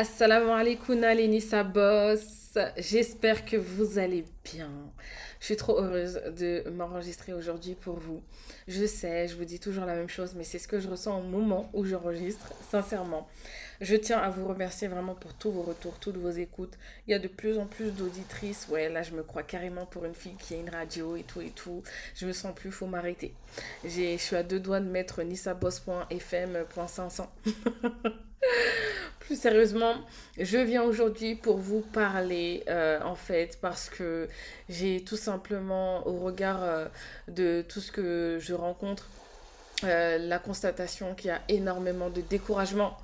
Assalamu alaikum Nissa Boss. J'espère que vous allez bien. Je suis trop heureuse de m'enregistrer aujourd'hui pour vous. Je sais, je vous dis toujours la même chose, mais c'est ce que je ressens au moment où j'enregistre, sincèrement. Je tiens à vous remercier vraiment pour tous vos retours, toutes vos écoutes. Il y a de plus en plus d'auditrices. Ouais, là, je me crois carrément pour une fille qui a une radio et tout et tout. Je me sens plus, faut m'arrêter. Je suis à deux doigts de mettre nissaboss.fm.500. plus sérieusement, je viens aujourd'hui pour vous parler euh, en fait parce que j'ai tout simplement au regard euh, de tout ce que je rencontre euh, la constatation qu'il y a énormément de découragement,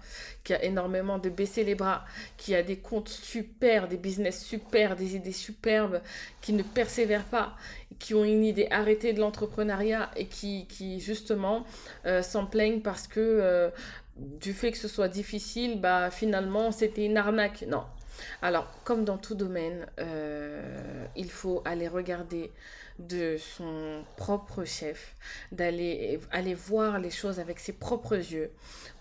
qu'il y a énormément de baisser les bras, qu'il y a des comptes super, des business super, des idées superbes qui ne persévèrent pas, qui ont une idée arrêtée de l'entrepreneuriat et qui, justement s'en plaignent parce que du fait que ce soit difficile, bah finalement c'était une arnaque. Non. Alors, comme dans tout domaine, euh, il faut aller regarder de son propre chef, d'aller aller voir les choses avec ses propres yeux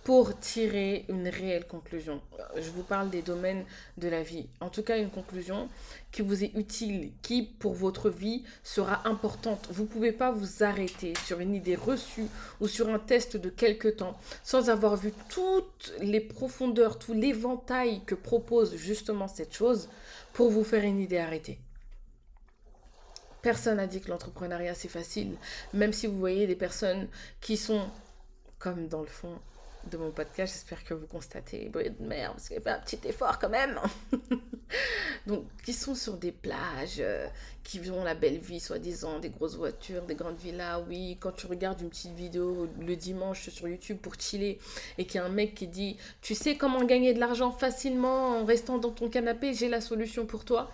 pour tirer une réelle conclusion. Je vous parle des domaines de la vie. En tout cas, une conclusion qui vous est utile, qui pour votre vie sera importante. Vous ne pouvez pas vous arrêter sur une idée reçue ou sur un test de quelque temps sans avoir vu toutes les profondeurs, tout l'éventail que propose justement cette chose pour vous faire une idée arrêtée. Personne n'a dit que l'entrepreneuriat c'est facile, même si vous voyez des personnes qui sont, comme dans le fond de mon podcast, j'espère que vous constatez, bruit de merde, parce qu'il y a un petit effort quand même. Donc, qui sont sur des plages, euh, qui ont la belle vie, soi-disant, des grosses voitures, des grandes villas. Oui, quand tu regardes une petite vidéo le dimanche sur YouTube pour chiller et qu'il y a un mec qui dit Tu sais comment gagner de l'argent facilement en restant dans ton canapé, j'ai la solution pour toi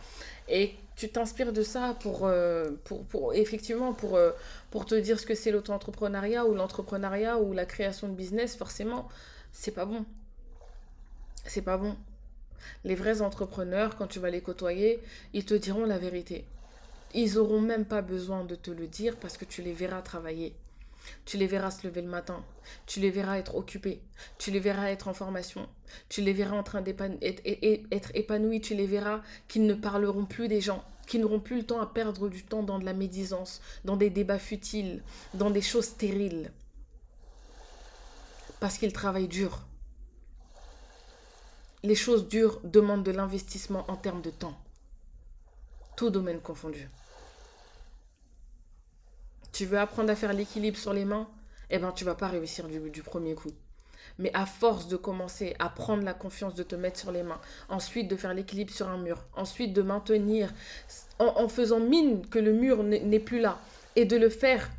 et tu t'inspires de ça pour, euh, effectivement pour, euh, pour te dire ce que c'est l'auto-entrepreneuriat ou l'entrepreneuriat ou la création de business, forcément, c'est pas bon. C'est pas bon. Les vrais entrepreneurs, quand tu vas les côtoyer, ils te diront la vérité. Ils auront même pas besoin de te le dire parce que tu les verras travailler. Tu les verras se lever le matin. Tu les verras être occupés. Tu les verras être en formation. Tu les verras en train d'être épanouis. Tu les verras qu'ils ne parleront plus des gens, qui n'auront plus le temps à perdre du temps dans de la médisance, dans des débats futiles, dans des choses stériles. Parce qu'ils travaillent dur. Les choses dures demandent de l'investissement en termes de temps. Tout domaine confondu tu veux apprendre à faire l'équilibre sur les mains, eh ben tu vas pas réussir du, du premier coup. Mais à force de commencer à prendre la confiance de te mettre sur les mains, ensuite de faire l'équilibre sur un mur, ensuite de maintenir en, faisant mine que le mur n'est plus là, et de le faire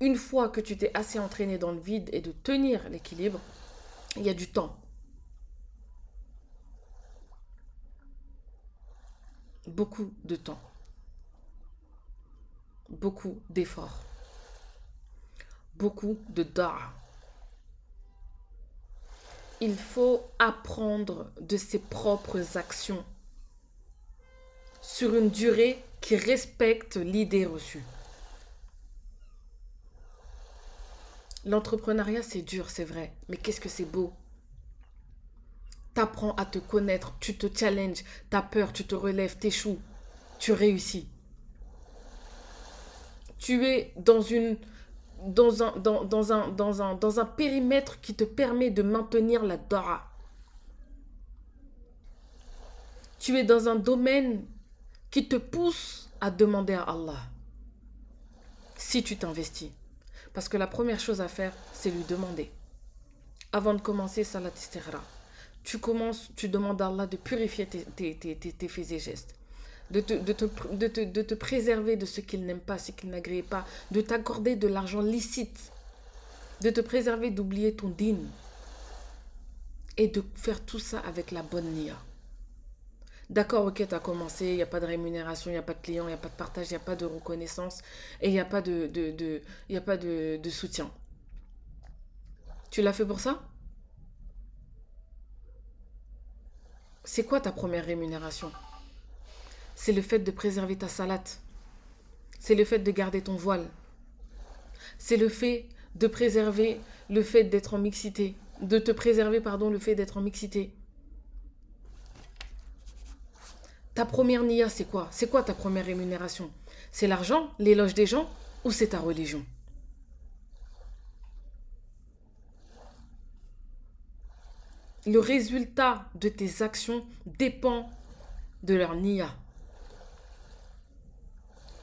une fois que tu t'es assez entraîné dans le vide et de tenir l'équilibre, il y a du temps. Beaucoup de temps. Beaucoup d'efforts beaucoup de da. Il faut apprendre de ses propres actions sur une durée qui respecte l'idée reçue. L'entrepreneuriat, c'est dur, c'est vrai, mais qu'est-ce que c'est beau? T'apprends à te connaître, tu te challenges, t'as peur, tu te relèves, t'échoues, tu réussis. Tu es dans une dans un, dans, dans, un, dans, un, dans un périmètre qui te permet de maintenir la dora. Tu es dans un domaine qui te pousse à demander à Allah si tu t'investis. Parce que la première chose à faire, c'est lui demander. Avant de commencer, salat. Tu commences, tu demandes à Allah de purifier tes, tes, tes, tes faits et gestes de te, de de préserver de ce qu'il n'aime pas, ce qu'il n'agrée pas, de t'accorder de l'argent licite, de te préserver d'oublier ton dîne et de faire tout ça avec la bonne nia. D'accord, ok, tu as commencé, il n'y a pas de rémunération, il n'y a pas de client, il n'y a pas de partage, il n'y a pas de reconnaissance et il n'y a pas, de soutien. Tu l'as fait pour ça? C'est quoi ta première rémunération? C'est le fait de préserver ta salade. C'est le fait de garder ton voile. C'est le fait de préserver le fait d'être en mixité. De te préserver, pardon, le fait d'être en mixité. ta première niya, c'est quoi? C'est quoi ta première rémunération? C'est l'argent, l'éloge des gens ou c'est ta religion? Le résultat de tes actions dépend de leur niya.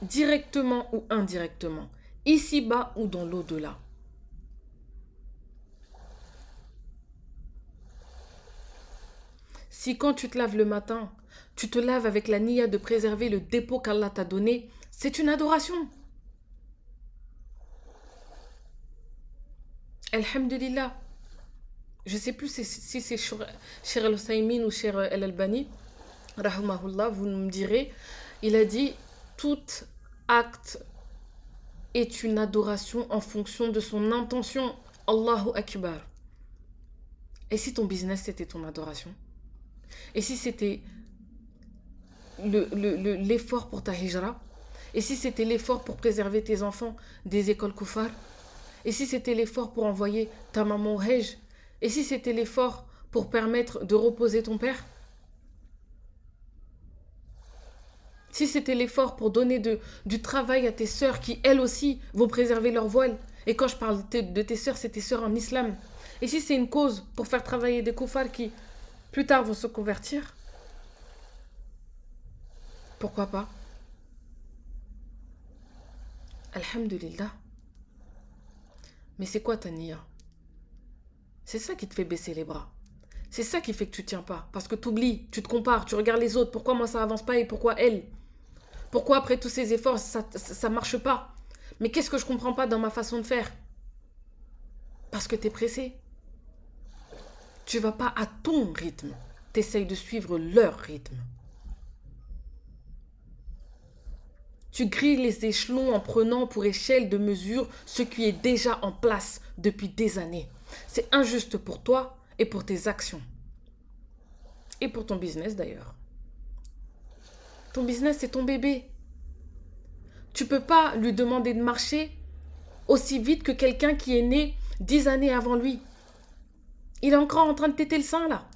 Directement ou indirectement, ici-bas ou dans l'au-delà. Si quand tu te laves le matin, tu te laves avec la niya de préserver le dépôt qu'Allah t'a donné, c'est une adoration. Alhamdulillah. Je ne sais plus si c'est Cher al-Husaymin ou Cher al-Albani, rahmahullah, vous me direz, il a dit tout acte est une adoration en fonction de son intention. Allahu Akbar. Et si ton business c'était ton adoration? Et si c'était l'effort le, pour ta hijra? Et si c'était l'effort pour préserver tes enfants des écoles koufar Et si c'était l'effort pour envoyer ta maman au hajj? Et si c'était l'effort pour permettre de reposer ton père? Si c'était l'effort pour donner du travail à tes sœurs qui, elles aussi, vont préserver leur voile. Et quand je parle de, tes sœurs, c'est tes sœurs en islam. Et si c'est une cause pour faire travailler des koufars qui, plus tard, vont se convertir, pourquoi pas? Alhamdulillah. Mais c'est quoi ta niya C'est ça qui te fait baisser les bras. C'est ça qui fait que tu tiens pas. Parce que tu oublies, tu te compares, tu regardes les autres. Pourquoi moi ça avance pas et pourquoi elle pourquoi après tous ces efforts, ça ne marche pas? Mais qu'est-ce que je comprends pas dans ma façon de faire? Parce que tu es pressé. Tu vas pas à ton rythme. Tu essayes de suivre leur rythme. Tu grilles les échelons en prenant pour échelle de mesure ce qui est déjà en place depuis des années. C'est injuste pour toi et pour tes actions. Et pour ton business d'ailleurs. Ton business, c'est ton bébé. Tu peux pas lui demander de marcher aussi vite que quelqu'un qui est né dix années avant lui. Il est encore en train de téter le sein, là.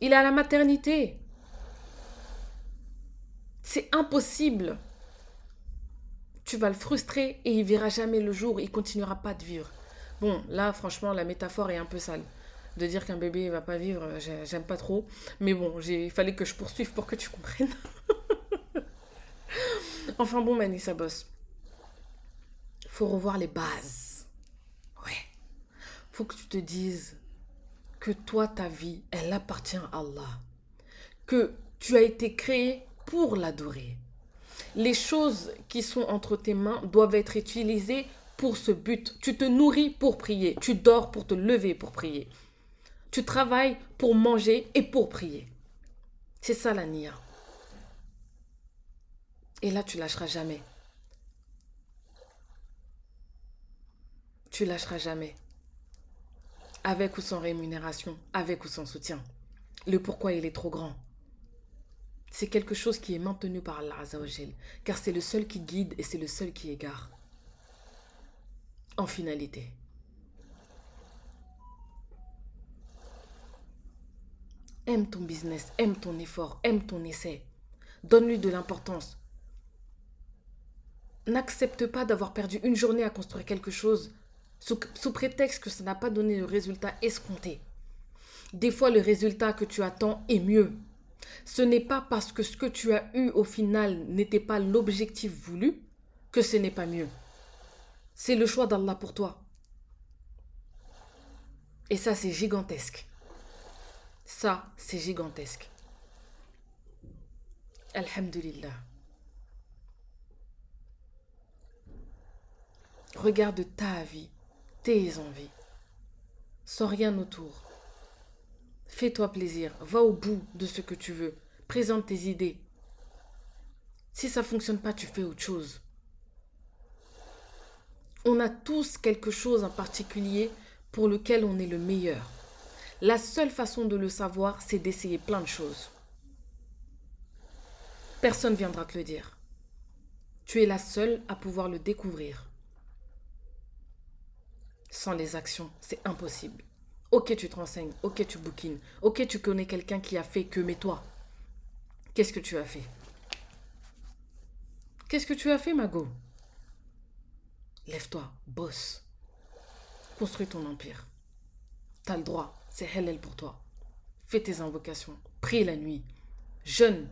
Il est à la maternité. C'est impossible. Tu vas le frustrer et il verra jamais le jour. Il continuera pas de vivre. Bon, là, franchement, la métaphore est un peu sale de dire qu'un bébé va pas vivre, j'aime pas trop. Mais bon, il fallait que je poursuive pour que tu comprennes. enfin bon, Manissa Boss. Faut revoir les bases. Ouais. Faut que tu te dises que toi, ta vie, elle appartient à Allah. Que tu as été créé pour l'adorer. Les choses qui sont entre tes mains doivent être utilisées pour ce but. Tu te nourris pour prier. Tu dors pour te lever pour prier. Tu travailles pour manger et pour prier. C'est ça la nia. Et là, tu lâcheras jamais. Tu lâcheras jamais. Avec ou sans rémunération, avec ou sans soutien. Le pourquoi il est trop grand. C'est quelque chose qui est maintenu par Allah Azzawajal, car c'est le seul qui guide et c'est le seul qui égare. En finalité. Aime ton business, aime ton effort, aime ton essai. Donne-lui de l'importance. N'accepte pas d'avoir perdu une journée à construire quelque chose sous, prétexte que ça n'a pas donné le résultat escompté. Des fois, le résultat que tu attends est mieux. Ce n'est pas parce que ce que tu as eu au final n'était pas l'objectif voulu que ce n'est pas mieux. C'est le choix d'Allah pour toi. Et ça, c'est gigantesque. Ça, c'est gigantesque. Alhamdulillah. Regarde ta vie, tes envies, sans rien autour. Fais-toi plaisir, va au bout de ce que tu veux, présente tes idées. Si ça ne fonctionne pas, tu fais autre chose. On a tous quelque chose en particulier pour lequel on est le meilleur. La seule façon de le savoir, c'est d'essayer plein de choses. Personne ne viendra te le dire. Tu es la seule à pouvoir le découvrir. Sans les actions, c'est impossible. Ok, tu te renseignes, ok, tu bookines, ok, tu connais quelqu'un qui a fait que, mais toi, Qu'est-ce que tu as fait? Qu'est-ce que tu as fait, Mago? Lève-toi, bosse. Construis ton empire. T'as le droit, c'est halal pour toi. Fais tes invocations, prie la nuit, jeûne,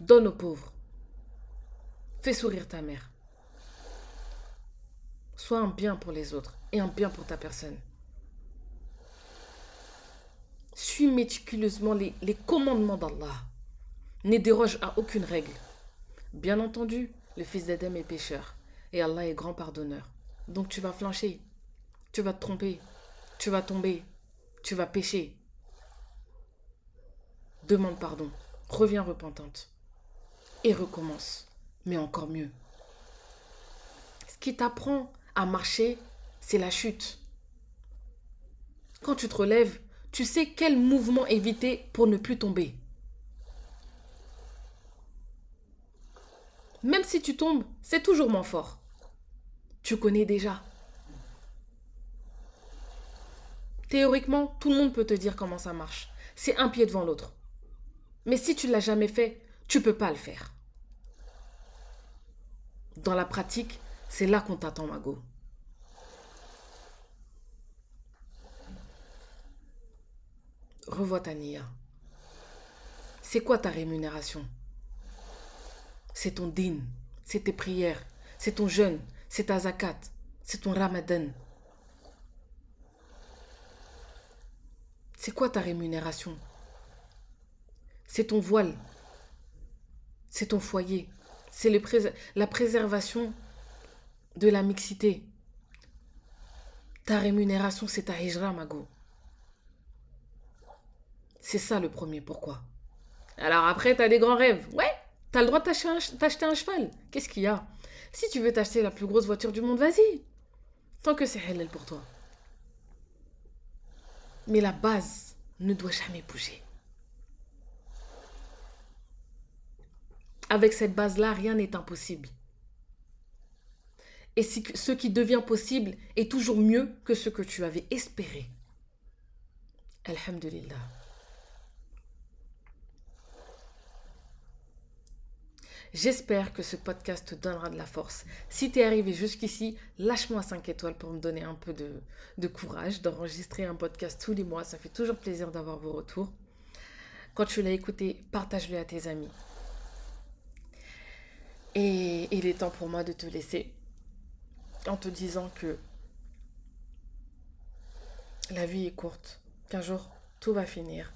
donne aux pauvres. Fais sourire ta mère. Sois un bien pour les autres et un bien pour ta personne. Suis méticuleusement les, les commandements d'Allah. Ne déroge à aucune règle. Bien entendu, le fils d'Adam est pécheur et Allah est grand pardonneur. Donc tu vas flancher, tu vas te tromper, tu vas tomber, tu vas pécher. Demande pardon, reviens repentante et recommence, mais encore mieux. Ce qui t'apprend à marcher, c'est la chute. Quand tu te relèves, tu sais quel mouvement éviter pour ne plus tomber. Même si tu tombes, c'est toujours moins fort. Tu connais déjà. Théoriquement, tout le monde peut te dire comment ça marche. C'est un pied devant l'autre. Mais si tu ne l'as jamais fait, tu ne peux pas le faire. Dans la pratique, c'est là qu'on t'attend, Mago. Revois ta Nia. C'est quoi ta rémunération? C'est ton din, c'est tes prières, c'est ton jeûne, c'est ta zakat, c'est ton ramadan. C'est quoi ta rémunération? C'est ton voile, c'est ton foyer, c'est la préservation de la mixité. Ta rémunération, c'est ta hijra, Mago. C'est ça le premier pourquoi. Alors après, tu as des grands rêves. Ouais, T'as le droit de t'acheter un, cheval. Qu'est-ce qu'il y a? Si tu veux t'acheter la plus grosse voiture du monde, vas-y. Tant que c'est halal pour toi. Mais la base ne doit jamais bouger. Avec cette base-là, rien n'est impossible. Et ce qui devient possible est toujours mieux que ce que tu avais espéré. Alhamdulillah. J'espère que ce podcast te donnera de la force. Si tu es arrivé jusqu'ici, lâche-moi 5 étoiles pour me donner un peu de, courage d'enregistrer un podcast tous les mois. Ça fait toujours plaisir d'avoir vos retours. Quand tu l'as écouté, partage-le à tes amis. Et il est temps pour moi de te laisser en te disant que la vie est courte, qu'un jour tout va finir.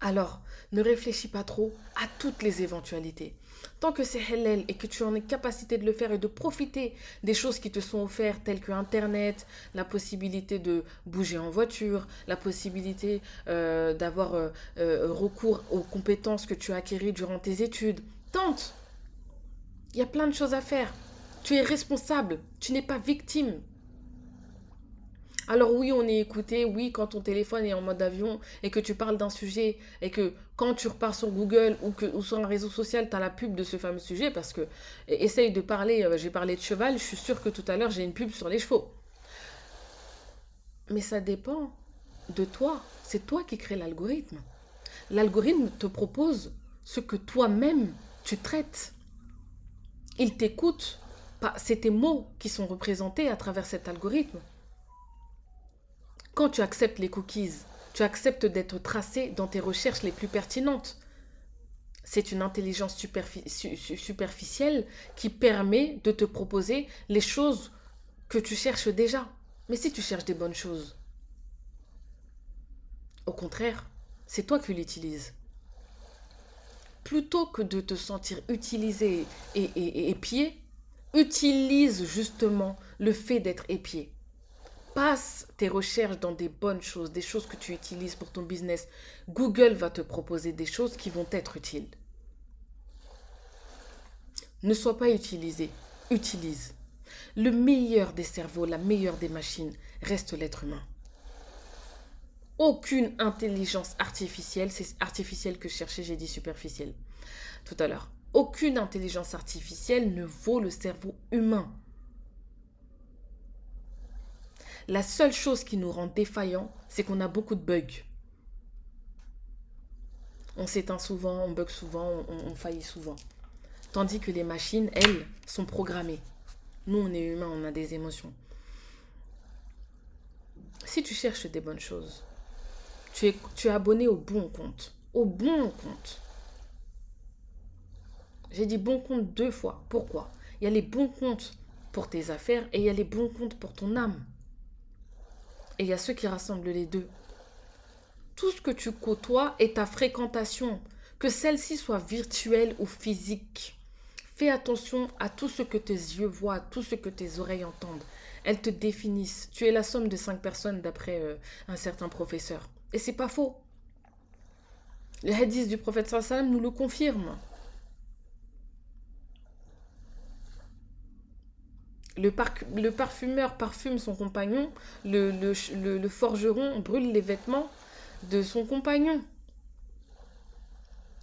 Alors, ne réfléchis pas trop à toutes les éventualités. Tant que c'est halal et que tu en es capacité de le faire et de profiter des choses qui te sont offertes, telles que Internet, la possibilité de bouger en voiture, la possibilité euh, d'avoir euh, euh, recours aux compétences que tu as acquises durant tes études, tente. Il y a plein de choses à faire. Tu es responsable. Tu n'es pas victime. Alors oui, on est écouté, oui, quand ton téléphone est en mode avion et que tu parles d'un sujet et que quand tu repars sur Google ou, que, ou sur un réseau social, tu as la pub de ce fameux sujet parce que essaye de parler, euh, j'ai parlé de cheval, je suis sûre que tout à l'heure j'ai une pub sur les chevaux. Mais ça dépend de toi, c'est toi qui crée l'algorithme. L'algorithme te propose ce que toi-même tu traites. Il t'écoute, c'est tes mots qui sont représentés à travers cet algorithme. Quand tu acceptes les cookies, tu acceptes d'être tracé dans tes recherches les plus pertinentes. C'est une intelligence superficielle qui permet de te proposer les choses que tu cherches déjà. Mais si tu cherches des bonnes choses, au contraire, c'est toi qui l'utilises. Plutôt que de te sentir utilisé et épié, utilise justement le fait d'être épié passe tes recherches dans des bonnes choses, des choses que tu utilises pour ton business. Google va te proposer des choses qui vont être utiles. Ne sois pas utilisé, utilise. Le meilleur des cerveaux, la meilleure des machines reste l'être humain. Aucune intelligence artificielle, c'est artificielle que je cherchais, j'ai dit superficielle tout à l'heure. Aucune intelligence artificielle ne vaut le cerveau humain. La seule chose qui nous rend défaillants, c'est qu'on a beaucoup de bugs. On s'éteint souvent, on bug souvent, on, faillit souvent. Tandis que les machines, elles, sont programmées. Nous, on est humains, on a des émotions. Si tu cherches des bonnes choses, tu es, tu es abonné au bon compte. Au bon compte. J'ai dit bon compte deux fois. Pourquoi? Il y a les bons comptes pour tes affaires et il y a les bons comptes pour ton âme. Et il y a ceux qui rassemblent les deux. Tout ce que tu côtoies est ta fréquentation, que celle-ci soit virtuelle ou physique. Fais attention à tout ce que tes yeux voient, à tout ce que tes oreilles entendent. Elles te définissent. Tu es la somme de cinq personnes d'après euh, un certain professeur. Et c'est pas faux. Le hadith du prophète sallam nous le confirme. Le, parfumeur parfume son compagnon, le, forgeron brûle les vêtements de son compagnon.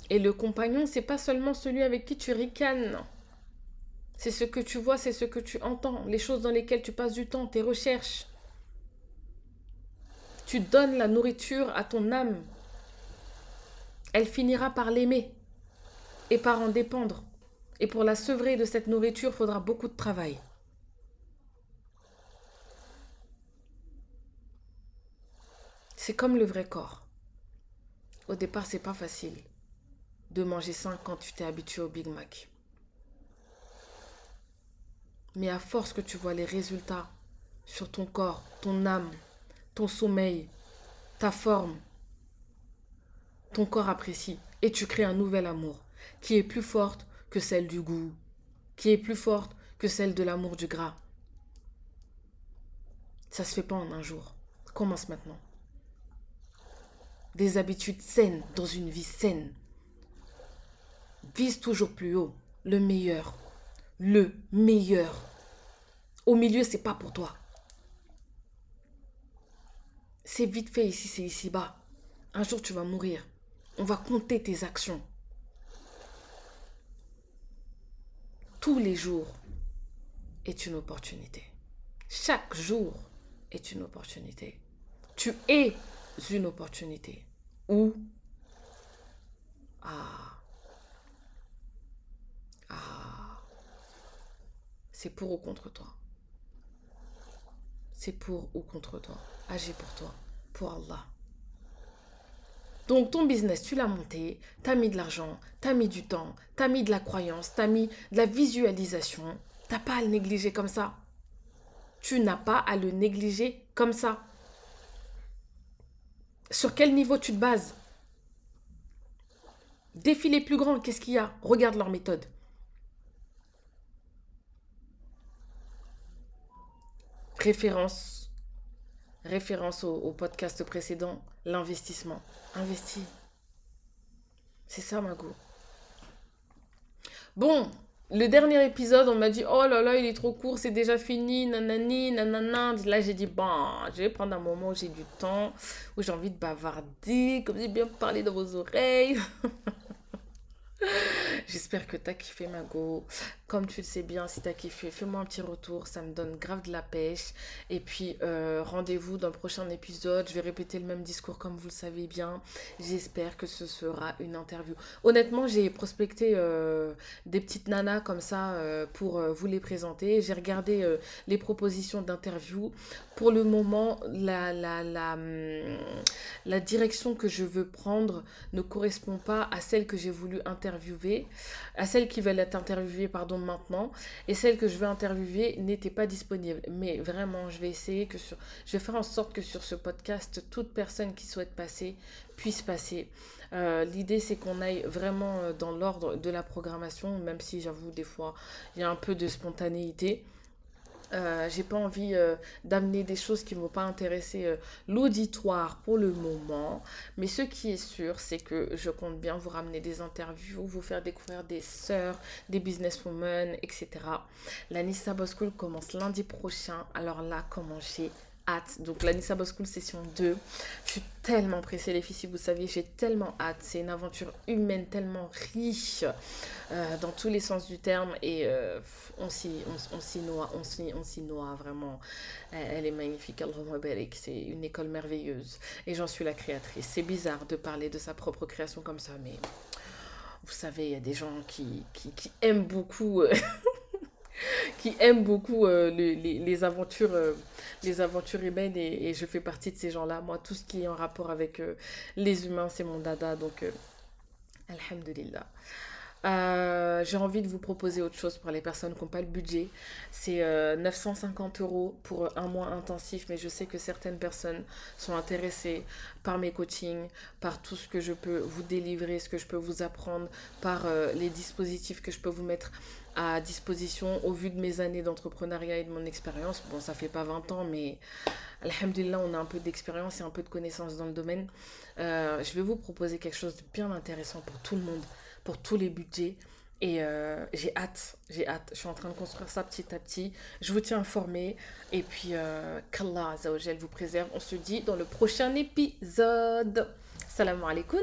Et le compagnon, c'est pas seulement celui avec qui tu ricanes. C'est ce que tu vois, c'est ce que tu entends, les choses dans lesquelles tu passes du temps, tes recherches. Tu donnes la nourriture à ton âme. Elle finira par l'aimer et par en dépendre. Et pour la sevrer de cette nourriture, il faudra beaucoup de travail. C'est comme le vrai corps. Au départ, c'est pas facile de manger sain quand tu t'es habitué au Big Mac. Mais à force que tu vois les résultats sur ton corps, ton âme, ton sommeil, ta forme, ton corps apprécie et tu crées un nouvel amour qui est plus forte que celle du goût, qui est plus forte que celle de l'amour du gras. Ça se fait pas en un jour. Commence maintenant. Des habitudes saines dans une vie saine. Vise toujours plus haut, le meilleur. Le meilleur. Au milieu, c'est pas pour toi. C'est vite fait ici, c'est ici-bas. Un jour, tu vas mourir. On va compter tes actions. Tous les jours est une opportunité. Chaque jour est une opportunité. Tu es une opportunité. Ou ah ah c'est pour ou contre toi. C'est pour ou contre toi. Agis pour toi, pour Allah. Donc ton business, tu l'as monté, tu as mis de l'argent, tu as mis du temps, tu as mis de la croyance, tu as mis de la visualisation. Tu pas à le négliger comme ça. Tu n'as pas à le négliger comme ça. Sur quel niveau tu te bases? Défi les plus grands, qu'est-ce qu'il y a? Regarde leur méthode. Référence. Référence au, podcast précédent, l'investissement. Investis. C'est ça, ma go. Bon, le dernier épisode, on m'a dit Oh là là, il est trop court, c'est déjà fini, nanani, nanana. Là, j'ai dit Bon, je vais prendre un moment où j'ai du temps, où j'ai envie de bavarder, comme j'ai bien parlé dans vos oreilles. J'espère que t'as kiffé ma go. Comme tu le sais bien, si t'as kiffé, fais-moi un petit retour. Ça me donne grave de la pêche. Et puis, euh, rendez-vous dans le prochain épisode. Je vais répéter le même discours comme vous le savez bien. J'espère que ce sera une interview. Honnêtement, j'ai prospecté euh, des petites nanas comme ça euh, pour vous les présenter. J'ai regardé les propositions d'interview. Pour le moment, la, la, la, la direction que je veux prendre ne correspond pas à celle que j'ai voulu interviewer, à celles qui veulent être interviewées pardon, maintenant, et celles que je veux interviewer n'étaient pas disponibles. Mais vraiment, je vais essayer que sur, je vais faire en sorte que sur ce podcast, toute personne qui souhaite passer puisse passer. Euh, l'idée, c'est qu'on aille vraiment euh, dans l'ordre de la programmation, même si j'avoue, des fois, il y a un peu de spontanéité. Euh, j'ai pas envie euh, d'amener des choses qui ne vont pas intéresser euh, l'auditoire pour le moment. Mais ce qui est sûr, c'est que je compte bien vous ramener des interviews, vous faire découvrir des sœurs, des businesswomen, etc. La Nissa School commence lundi prochain. Alors là, comment j'ai Donc la Nissa School session 2. Je suis tellement pressée les filles, si vous saviez, j'ai tellement hâte. C'est une aventure humaine tellement riche euh, dans tous les sens du terme et euh, on s'y on, on s'y noie, on s'y noie vraiment. Elle est magnifique, c'est une école merveilleuse et j'en suis la créatrice. C'est bizarre de parler de sa propre création comme ça, mais vous savez, il y a des gens qui, qui, qui aiment beaucoup euh, qui aiment beaucoup euh, euh, les aventures humaines et, et, je fais partie de ces gens-là. Moi, tout ce qui est en rapport avec euh, les humains, c'est mon dada. Donc, alhamdulillah. Euh, j'ai envie de vous proposer autre chose pour les personnes qui n'ont pas le budget. C'est euh, 950 euros pour un mois intensif, mais je sais que certaines personnes sont intéressées par mes coachings, par tout ce que je peux vous délivrer, ce que je peux vous apprendre, par euh, les dispositifs que je peux vous mettre à disposition au vu de mes années d'entrepreneuriat et de mon expérience. Bon, ça fait pas 20 ans, mais alhamdulillah, on a un peu d'expérience et un peu de connaissances dans le domaine. Euh, je vais vous proposer quelque chose de bien intéressant pour tout le monde pour tous les budgets. Et euh, j'ai hâte, j'ai hâte. Je suis en train de construire ça petit à petit. Je vous tiens informé. Et puis, euh, qu'Allah vous préserve. On se dit dans le prochain épisode. Salam alaikum.